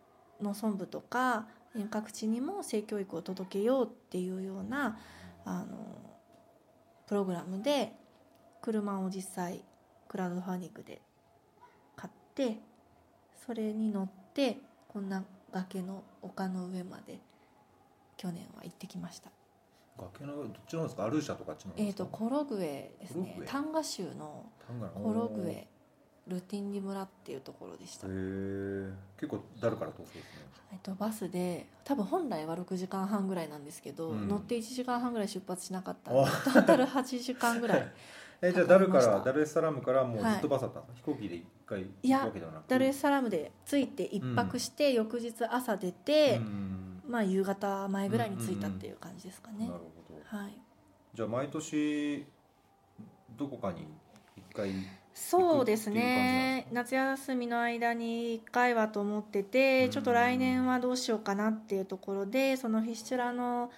農村部とか遠隔地にも性教育を届けようっていうようなあのプログラムで車を実際クラウドファンディングでってそれに乗ってこんな崖の丘の上まで去年は行ってきました。崖の上どっちなんですか？アルーシャとかあっー、とコログエですね。タンガ州のコログエルティンディ村っていうところでした。へ、え結構ダルから遠そうですね？えっと、バスで多分本来は6時間半ぐらいなんですけど、うん。乗って1時間半ぐらい出発しなかったトータル8時間ぐらい <laughs> えじゃあダルからダルエスサラムからもうずっとバスだったんですか、飛行機で一回いや行くわけではなく？ダルエスサラムで着いて一泊して、翌日朝出て、うん。まあ、夕方前ぐらいに着いたっていう感じですかね、なるほど。はい。じゃあ毎年どこかに一回そうですね。夏休みの間に1回はと思ってて、うん。ちょっと来年はどうしようかなっていうところでそのフィッシュラの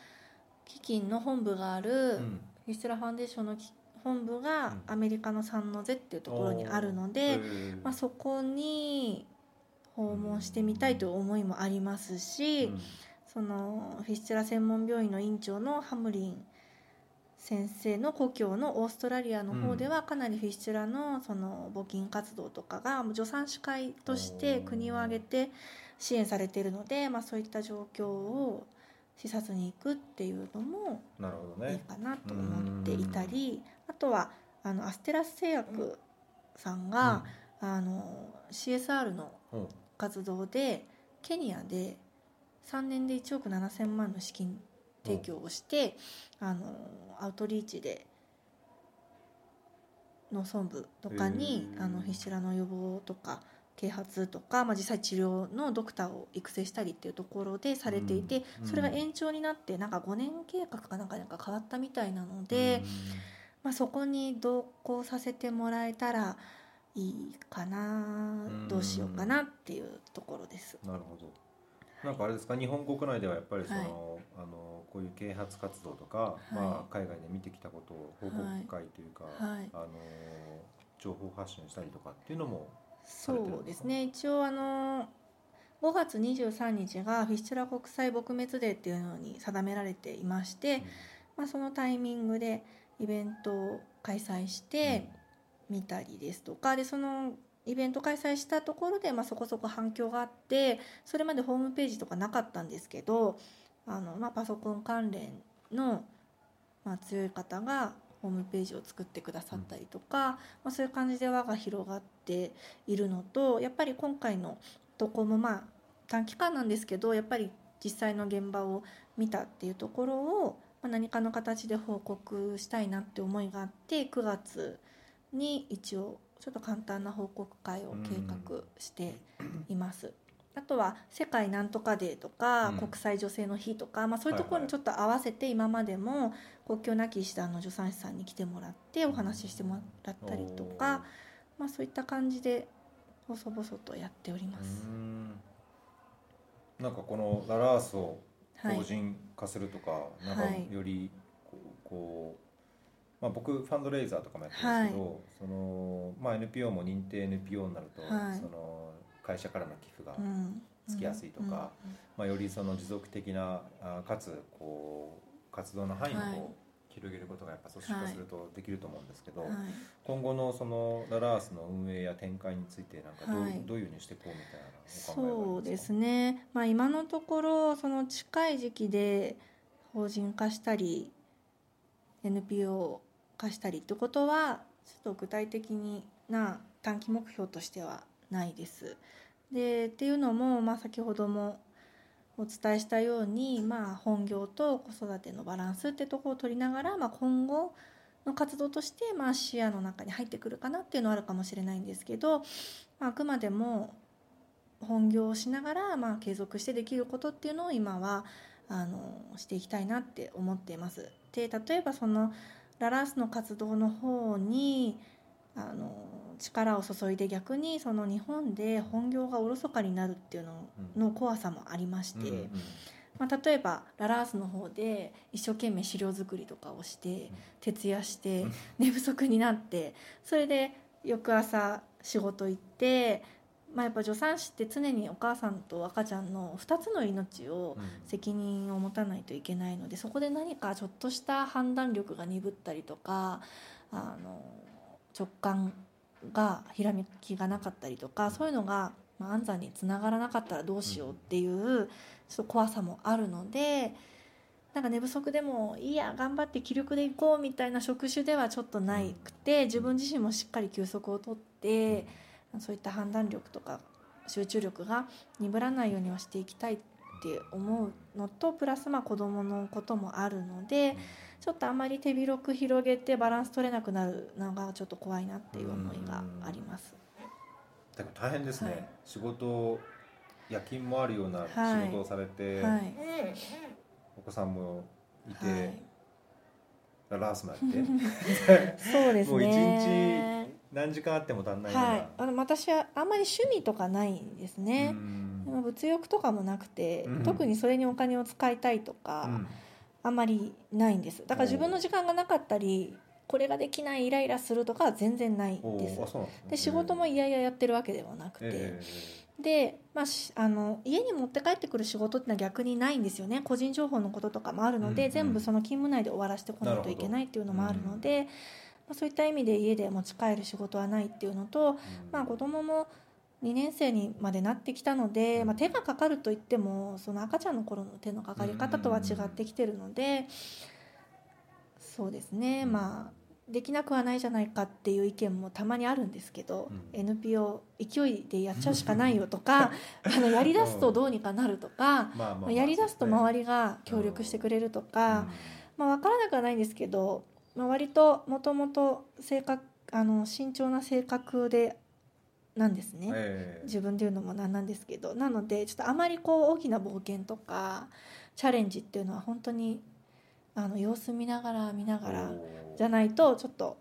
基金の本部がある、うん。フィッシュラファンデーションのき本部がうん。アメリカのサンノゼっていうところにあるのへで、ー。まあ、そこに訪問してみたいという思いもありますし、うん。そのフィッシュラ専門病院の院長のハムリン先生の故郷のオーストラリアの方ではかなりフィッシュラのその募金活動とかが助産師会として国を挙げて支援されているので、まあ、そういった状況を視察に行くっていうのもいいかなと思っていたりあとはあのアステラス製薬さんが、あの CSR のうん。活動でケニアで3年で1億7,000万の資金提供をして、あのアウトリーチで農村部とかにあのフィッシュラの予防とか啓発とか、まあ、実際治療のドクターを育成したりっていうところでされていて、うん。それが延長になってなんか5年計画かなんかなんか変わったみたいなので、まあ、そこに同行させてもらえたらいいかなうん。どうしようかなっていうところです。うんなるほど。なんかあれですか？日本国内ではやっぱりその、はい。あのこういう啓発活動とか、い。まあ、海外で見てきたことを報告会というか、はい。あの情報発信したりとかっていうのもそうですね。一応あの5月23日がフィッシュラ国際撲滅デーっていうのに定められていまして、まあ、そのタイミングでイベントを開催して見たりですとかでそのイベント開催したところで、まあ、そこそこ反響があってそれまでホームページとかなかったんですけどあの、まあ、パソコン関連の、まあ、強い方がホームページを作ってくださったりとか、まあ、そういう感じで輪が広がっているのとやっぱり今回の投稿もまあ短期間なんですけどやっぱり実際の現場を見たっていうところを、まあ、何かの形で報告したいなって思いがあって9月に一応ちょっと簡単な報告会を計画しています。あとは世界なんとかデーとか、うん国際女性の日とか、まあ、そういうところにちょっと合わせて今までも国境なき医師団の助産師さんに来てもらってお話ししてもらったりとか、まあ、そういった感じで細々とやっておりまうす。んなんかこのララースをはい法人化するとか、なんかはいよりこうこう、まあ、僕ファンドレイザーとかもやってるんですけど、そのまあ、NPO も認定 NPO になると、はい。その会社からの寄付が、うん。つきやすいとかまあ、よりその持続的なあかつこう活動の範囲をこうはい広げることがやっぱ組織化するとできると思うんですけど、うんはい。今後のそのララースの運営や展開についてなんかどう,、はい。どういうふうにしていこうみたいなそうですすね、まあ、今のところその近い時期で法人化したり NPO 化したりってことはちょっと具体的な短期目標としてはないです。でっていうのも、まあ、先ほどもお伝えしたように、まあ、本業と子育てのバランスってところを取りながら、まあ、今後の活動として、まあ、視野の中に入ってくるかなっていうのはあるかもしれないんですけど、まあ、あくまでも本業をしながら、まあ、継続してできることっていうのを今はあのしていきたいなって思っています。で例えばそのララースの活動の方にあの力を注いで逆にその日本で本業がおろそかになるっていうのの怖さもありまして、うんうん。まあ、例えばララースの方で一生懸命資料作りとかをして徹夜してうん。寝不足になってそれで翌朝仕事行って、まあ、やっぱ助産師って常にお母さんと赤ちゃんの2つの命をうん。責任を持たないといけないのでそこで何かちょっとした判断力が鈍ったりとかあの直感がひらめきがなかったりとかそういうのが、まあ、安産につながらなかったらどうしようっていうちょっと怖さもあるのでなんか寝不足でもいいや頑張って気力でいこうみたいな職種ではちょっとなくて自分自身もしっかり休息をとってそういった判断力とか集中力が鈍らないようにはしていきたいって思うのとプラスまあ子どものこともあるのでちょっとあまり手広く広げてバランス取れなくなるのがちょっと怖いなっていう思いがあります。だから大変ですね、はい。仕事夜勤もあるような仕事をされて、はい、お子さんもいて、はい。ララースもやって。<laughs> そうですもう一ね。何時間あっても足んないような、はい、あの私はあんまり趣味とかないんですね。うんでも物欲とかもなくて、うん特にそれにお金を使いたいとか、うん。あんまりないんです。だから自分の時間がなかったりこれができないイライラするとかは全然ないおんです。ですね。で仕事も嫌々やってるわけではなくて、えで、まあ、しあの家に持って帰ってくる仕事ってのは逆にないんですよね。個人情報のこととかもあるので、うんうん全部その勤務内で終わらせてこないといけないっていうのもあるので、まあ、そういった意味で家で持ち帰る仕事はないっていうのと、ーまあ、子供も2年生にまでなってきたので、まあ、手がかかるといってもその赤ちゃんの頃の手のかかり方とは違ってきてるのでそうですね。うん。まあできなくはないじゃないかっていう意見もたまにあるんですけど、うん。NPO 勢いでやっちゃうしかないよとかあのやりだすとどうにかなるとか、<laughs> まあやりだすと周りりが協力してくれるとか、まあ、分からなくはないんですけど、まあ、割ともともと性格あの慎重な性格でなんですね、ええ。自分で言うのもなんなんですけど。なのでちょっとあまりこう大きな冒険とかチャレンジっていうのは本当にあの様子見ながら見ながらじゃないとちょっと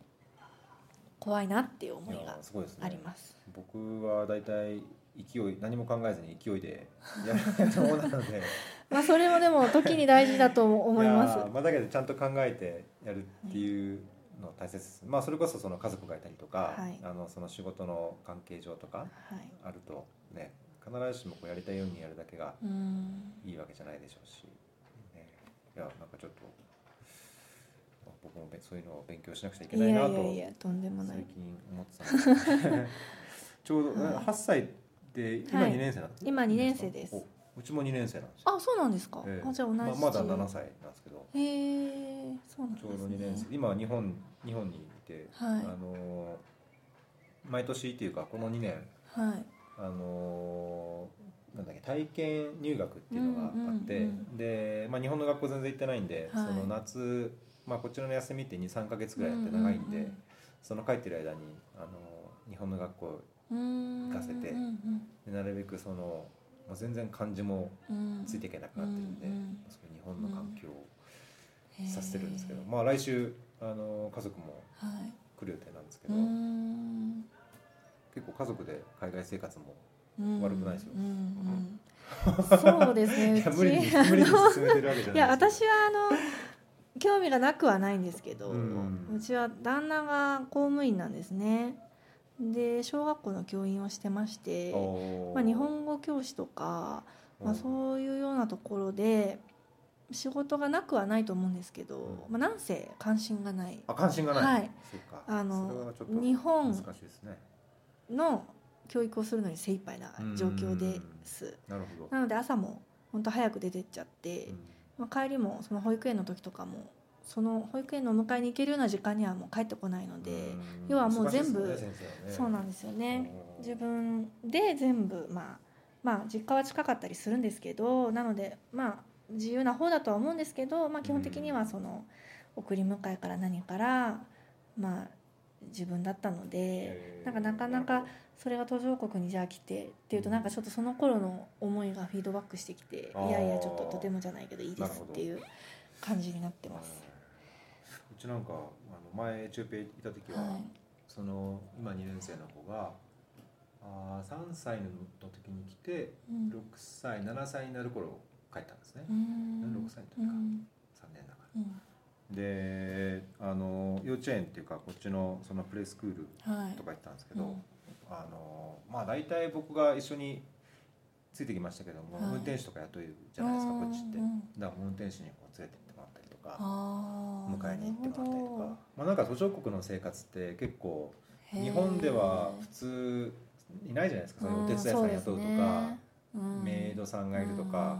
怖いなっていう思いがあります。僕は大体勢い何も考えずに勢いで <laughs> やると思うなので。<laughs> まあそれもでも時に大事だと思います。まあ、だけどちゃんと考えてやるっていうの大切まあそれこそその家族がいたりとか、はい。あのその仕事の関係上とかはい。あるとね必ずしもこうやりたいようにやるだけがうん。いいわけじゃないでしょうし、ね、いやなんかちょっとまあ僕もべそういうのを勉強しなくちゃいけいないなとやいやいやとんでもない。最。近思ってたんです <laughs> ちょうど <laughs> はい。8歳で今はい2年生なんですね、今二年生です。おうちも2年生なんですよ、あそうなんですか。ええ。あじゃあ同じ。まあ、まだ7歳なんですけど。へえそうなんですね。ちょうど2年生。今は日本日本にいて、はい。あのー毎年っていうかこの2年はい。あのーなんだっけ体験入学っていうのがあって、うんうんうんで、まあ、日本の学校全然行ってないんで、はい。その夏、まあ、こっちの休みって23か月ぐらいやって長いんで、うんうんうん。その帰ってる間にあの日本の学校行かせてでなるべくそのもう全然漢字もついていけなくなってるんで、そういう日本の環境をさせてるんですけど、まあ来週あの家族も来る予定なんですけど、結構家族で海外生活も悪くないですよ。そうですね。<laughs> いや無理に無理に進めてるわけじゃないいや私はあの興味がなくはないんですけど、うん。うちは旦那が公務員なんですね。で小学校の教員をしてまして、まあ、日本語教師とか、まあ、そういうようなところで仕事がなくはないと思うんですけど、うんまあ、なんせ関心がないあ関心がない。はい。あの日本難しいですね。の教育をするのに精一杯な状況です。なるほど。なので朝も本当早く出てっちゃって、うんまあ、帰りもその保育園の時とかもその保育園のお迎えに行けるような時間にはもう帰ってこないので、うん。要はもう全部ね。そうなんですよね。自分で全部まあまあ実家は近かったりするんですけどなのでまあ自由な方だとは思うんですけど、まあ、基本的にはその送り迎えから何からまあ自分だったのでなんかなかなかそれが途上国にじゃあ来てっていうとなんかちょっとその頃の思いがフィードバックしてきていやいやちょっととてもじゃないけどいいですっていう感じになってます。うちなんかあの前エチオピア行った時は、はい。その今2年生の子があー3歳の時に来てうん。6歳7歳になる頃帰ったんですね、うん。6歳の時か。うん。3年だから。うん。であの幼稚園っていうかこっちのそのプレイスクールはい。とか行ったんですけど、うん。あのまあ大体僕が一緒についてきましたけども、はい。運転手とか雇えるじゃないですかこっちって、だから運転手にこう連れてか迎えに行ってもらったりとなか、まあ、なんか途上国の生活って結構日本では普通いないじゃないですか。そういうお手伝いさん雇うとか、メイドさんがいるとか、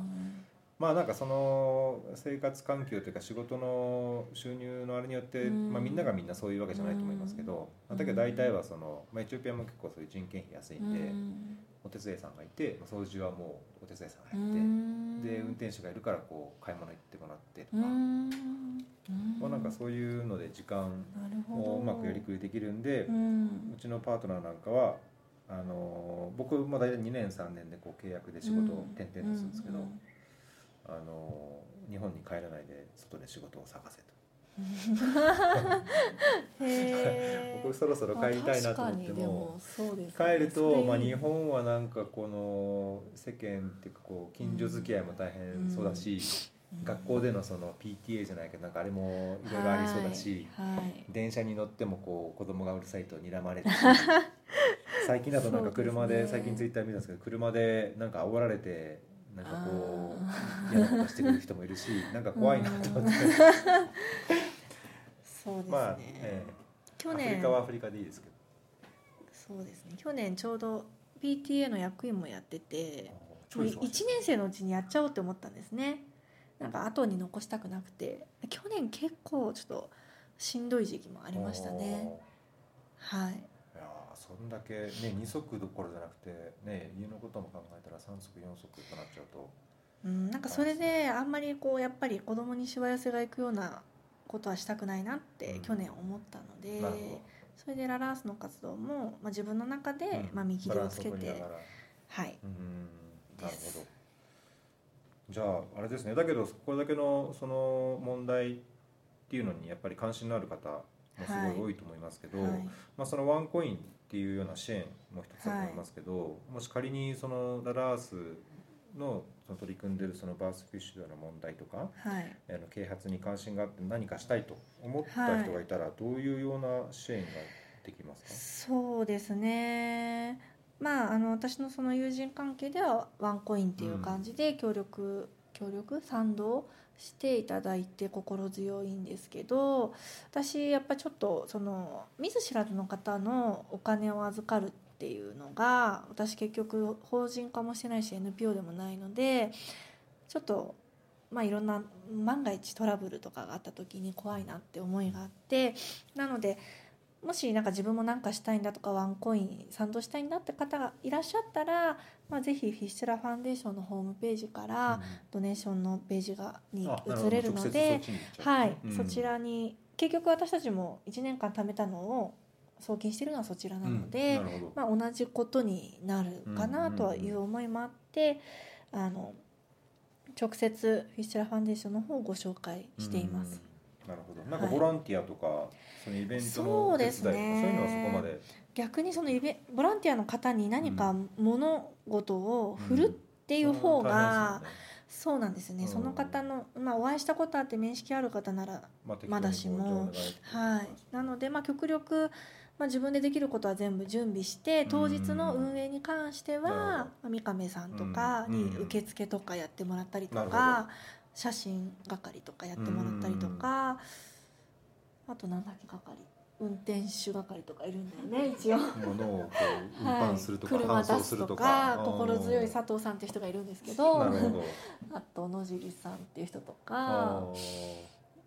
まあなんかその生活環境というか仕事の収入のあれによって、うん。まあ、みんながみんなそういうわけじゃないと思いますけど、まあだけど大体はその、まあ、エチオピアも結構そういう人件費安いんで、お手伝いさんがいてまあ掃除はもうお手伝いさんがやって、で運転手がいるからこう買い物行ってもらってとか、まあ、なんかそういうので時間をうまくやりくりできるんで、ううんちのパートナーなんかはあの僕も大体2年3年でこう契約で仕事を転々とするんですけど、あの日本に帰らないで外で仕事を探せと。<laughs> へ僕そろそろ帰りたいなと思っても帰ると、まあ、日本はなんかこの世間っていうかこう近所付き合いも大変そうだし、学校でのその PTA じゃないけどなんかあれもいろいろありそうだし、電車に乗ってもこう子供がうるさいと睨まれるし <laughs> 最近だとなんか車で最近ツイッター見たんですけど車でなんか煽られてなんかこあう嫌なことしてくる人もいるし <laughs> なんか怖いなと思って。そうですね、まあ、ええ。去年。アフリカはアフリカでいいですけど。そうですね。去年ちょうど PTA の役員もやってて超忙しい1年生のうちにやっちゃおうって思ったんですね。なんか後に残したくなくて。去年結構ちょっとしんどい時期もありましたね。はいそんだけね2足どころじゃなくてね家のことも考えたら3足4足となっちゃうと。うん、なんかそれであんまりこうやっぱり子供にしわ寄せがいくようなことはしたくないなってうん。去年思ったので、なるほそれでララースの活動も、まあ、自分の中でど、うん。まあ、見切りをつけてはい。うんなるほど。じゃああれですね。だけどこれだけのその問題っていうのにやっぱり関心のある方もすごい。多いと思いますけど、はい。まあ、そのワンコインっていうような支援も一つだと思いますけど、もし仮にそのララースのその取り組んでるそのバースフィッシュの問題とかはい。あの啓発に関心があって何かしたいと思った人がいたらどういうような支援ができますそうですね。まああの私のその友人関係ではワンコインっていう感じで協力、協力？賛同していただいて心強いんですけど私やっぱちょっとその見ず知らずの方のお金を預かるっていうのが私結局法人化もしてないし NPO でもないのでちょっとまあいろんな万が一トラブルとかがあった時に怖いなって思いがあってなのでもしなんか自分も何かしたいんだとかワンコイン賛同したいんだって方がいらっしゃったら、まあ、ぜひフィッシュラファンデーションのホームページかからドネーションのページがに移れるのではい、う。んそちらに結局私たちも1年間貯めたのを送金してるのはそちらなので、まあ、同じことになるかなという思いもあって、あの直接フィッシュラファンデーションの方をご紹介しています。うんなるほど。なんかはいボランティアとか、そのイベントそのうですお手伝いとかそう,、ねいうのはそこまで？逆にそのイベボランティアの方に何か物事を振るっていう方が、そうなんですよね、うん。その方の、まあ、お会いしたことあって面識ある方ならまだしも。はい、なので、まあ、極力、まあ、自分でできることは全部準備して当日の運営に関しては、まあ、三上さんとかにうん。受付とかやってもらったりとか、写真係とかやってもらったりとか、あと何だっけ係運転手係とかいるんだよね一応。物をこう運はい搬するとか、車搬送出すとするとかか心強い佐藤さんっていう人がいるんですけどあと野尻さんっていう人とあか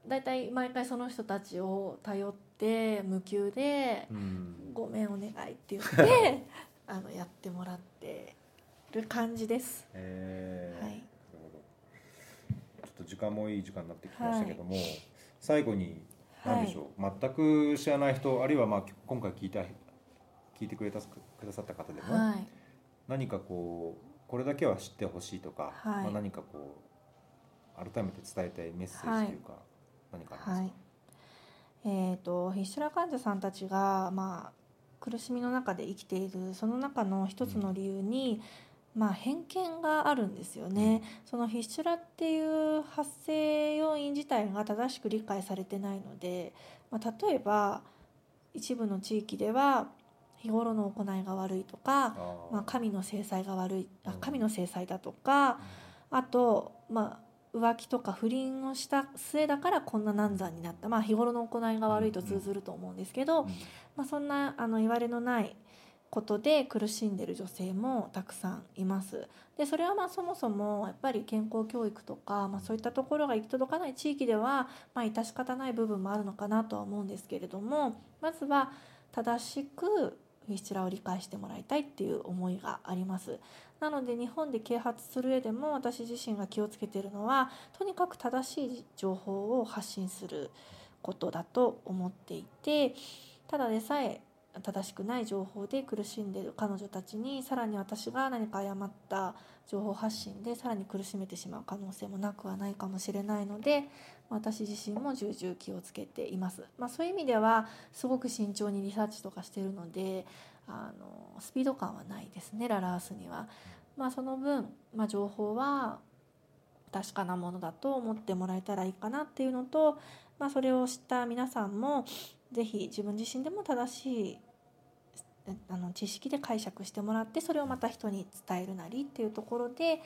だいたい毎回その人たちを頼って無給でーうん「ごめんお願い」って言って <laughs> あのやってもらってる感じです。えーはいなるほどちょっと時間もいい時間になってきましたけども、最後に何でしょう、全く知らない人あるいはまあ今回聞いた聞いてくれたくださった方でも、はい、何何かこうこれだけは知ってほしいとか、はい。まあ、何かこう改めて伝えたいメッセージというか、何かありますか、はい。えー、とフィッシュラ患者さんたちが、まあ、苦しみの中で生きているその中の一つの理由に、まあ、偏見があるんですよね。そのフィッシュラっていう発生要因自体が正しく理解されてないので、まあ、例えば一部の地域では日頃の行いが悪いとか、まあ、神の制裁が悪いあうん。神の制裁だとかあと、まあ、浮気とか不倫をした末だからこんな難産になった、まあ、日頃の行いが悪いと通ずると思うんですけど、うん。まあ、そんなあの言われのないことで苦しんでる女性もたくさんいます。でそれはまあそもそもやっぱり健康教育とか、まあ、そういったところが行き届かない地域では、まあ、致し方ない部分もあるのかなとは思うんですけれどもまずは正しくフィッシュラを理解してもらいたいっていう思いがあります。なので日本で啓発する上でも私自身が気をつけているのはとにかく正しい情報を発信することだと思っていてただでさえ正しくない情報で苦しんでいる彼女たちにさらに私が何か誤った情報発信でさらに苦しめてしまう可能性もなくはないかもしれないので私自身も重々気をつけています、まあ、そういう意味ではすごく慎重にリサーチとかしているのであのスピード感はないですねララースには。まあ、その分、まあ、情報は確かなものだと思ってもらえたらいいかなっていうのと、まあ、それを知った皆さんもぜひ自分自身でも正しいあの知識で解釈してもらってそれをまた人に伝えるなりっていうところで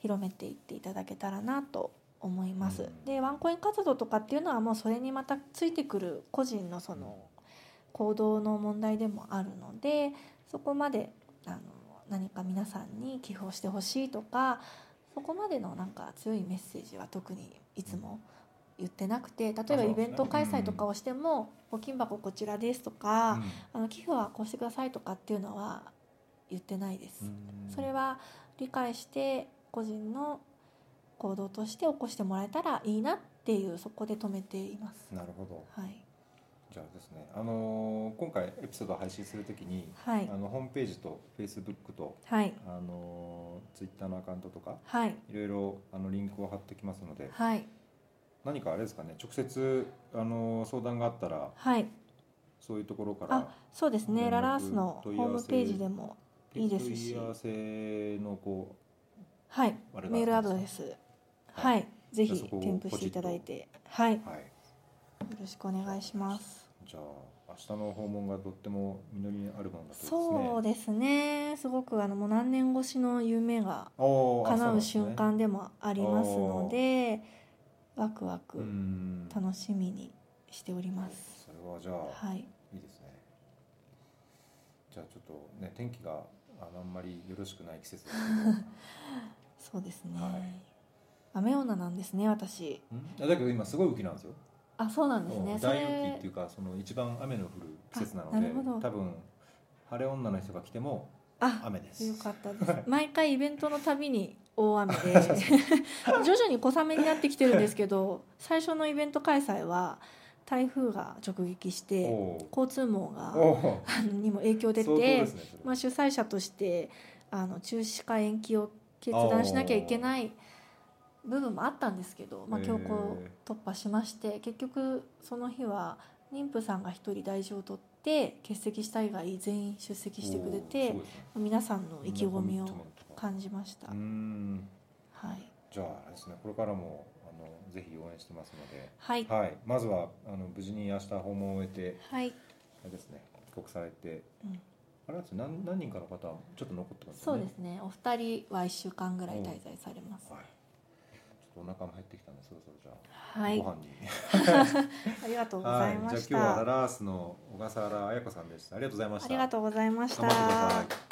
広めていっていただけたらなと思います。うんでワンコイン活動とかっていうのはもうそれにまたついてくる個人のその行動の問題でもあるのでそこまであの何か皆さんに寄付をしてほしいとかそこまでのなんか強いメッセージは特にいつも言ってなくて例えばイベント開催とかをしても「募金箱こちらです」とか、うん。あの寄付はこうしてくださいとかっていうのは言ってないです。うん。それは理解して個人の行動として起こしてもらえたらいいなっていうそこで止めています。なるほど。はい、じゃあですねあのー今回エピソードを配信するときに、はい。あのホームページとフェイスブックとはい。あのツイッター Twitter のアカウントとかはい。いろいろあのリンクを貼ってきますのではい何かあれですかね直接あの相談があったらはい。そういうところからあそうですね。ララースのホームページでもいいですし。問い合わせのこはい。あれがメールアドレス。はい、ぜひじゃあそこを添付していただいて。はいようはい。ろしくお願いします。じゃあ明日の訪問がとっても実りあるものだとね。そうですね。すごくあのもう何年越しの夢が叶う瞬間でもありますのでワクワうクん楽しみにしております。それはじゃあ、はい、いいですねじゃあちょっとね天気があのあんまりよろしくない季節 <laughs> そうですね。はい雨女なんですね私。ん？だけど今すごい雨季なんですよあそうなんですね。そ大雨季れっていうかその一番雨の降る季節なのであなるほど多分晴れ女の人が来てもあ雨ですよかったです。毎回イベントのたびに大雨で。<laughs> 徐々に小雨になってきてるんですけど最初のイベント開催は台風が直撃して交通網がにも影響出て、ねまあ、主催者としてあの中止か延期を決断しなきゃいけない部分もあったんですけど、まあ、強行突破しまして結局その日は妊婦さんが1人大事を取って欠席した以外全員出席してくれてね。皆さんの意気込みを感じました。はい、じゃあですね。これからもあのぜひ応援してますので、はい。はい、まずはあの無事に明日訪問を終えてはい。あれですね。帰国されて、うん。あれですね何何人かの方はちょっと残ってますね。うですね。お二人は1週間ぐらい滞在されます。はい、ちょっとお腹も減ってきたんでそろそろじゃあ、はい。ご飯に。<laughs> ありがとうごはいざいましじゃあ今日はラースの小笠原彩子さんでした。ありがとうございました。ありがとうございました。